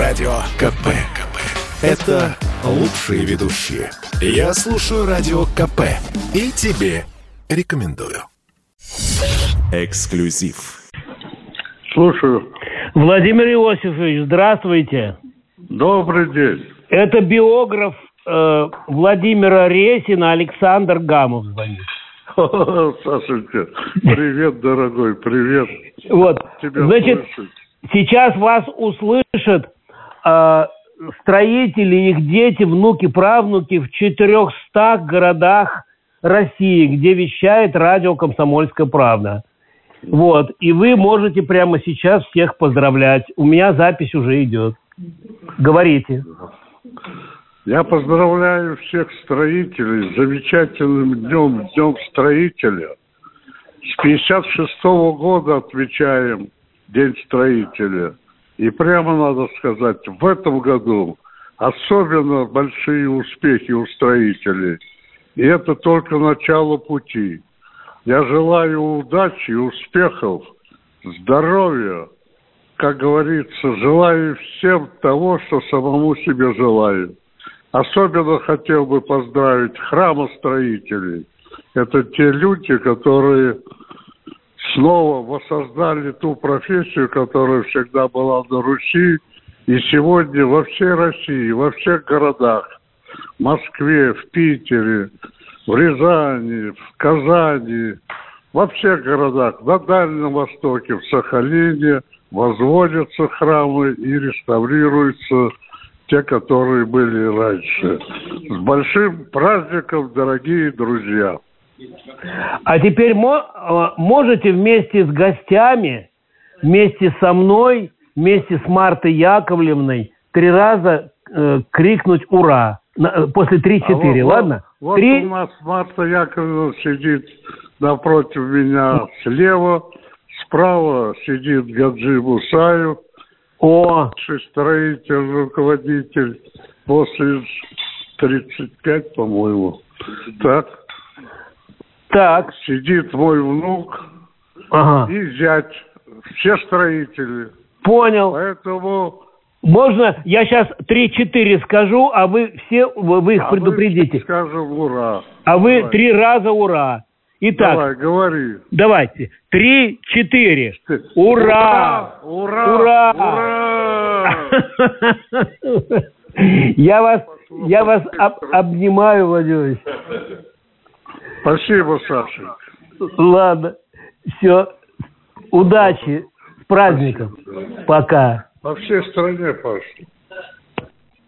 Радио КП. КП. Это лучшие ведущие. Я слушаю Радио КП. И тебе рекомендую. Эксклюзив. Слушаю. Владимир Иосифович, здравствуйте. Добрый день. Это биограф э, Владимира Ресина Александр Гамов звонит. Сашенька, привет, дорогой, привет. Вот, Тебя значит, слышать. сейчас вас услышат строители, их дети, внуки, правнуки в 400 городах России, где вещает радио «Комсомольская правда». Вот, и вы можете прямо сейчас всех поздравлять. У меня запись уже идет. Говорите. Я поздравляю всех строителей с замечательным днем, днем строителя. С 56 года отмечаем День строителя. И прямо надо сказать, в этом году особенно большие успехи у строителей. И это только начало пути. Я желаю удачи, успехов, здоровья. Как говорится, желаю всем того, что самому себе желаю. Особенно хотел бы поздравить храмостроителей. Это те люди, которые снова воссоздали ту профессию, которая всегда была на Руси. И сегодня во всей России, во всех городах, в Москве, в Питере, в Рязани, в Казани, во всех городах, на Дальнем Востоке, в Сахалине возводятся храмы и реставрируются те, которые были раньше. С большим праздником, дорогие друзья! А теперь мо- э, можете вместе с гостями, вместе со мной, вместе с Мартой Яковлевной три раза э, крикнуть «Ура!» На- э, после 3-4, А вот- ладно? Вот Три- у нас Марта Яковлевна сидит напротив меня слева, справа сидит Гаджи Мусаев, О, строитель, руководитель, после 35, по-моему. Так, так, сидит мой внук ага, и зять, все строители. понял. Поэтому Можно я сейчас 3-4 скажу, а вы все, вы вы их а мы предупредите. скажем ура. А вы Давай. три раза «Ура!» Итак, Давай, говори. давайте. Три-четыре. Ура! Ура! Ура! Ура! Я вас, я вас об- обнимаю, Владимир. Спасибо, Саша. Ладно, все. Удачи, с праздником. Пока. По всей стране, Паша.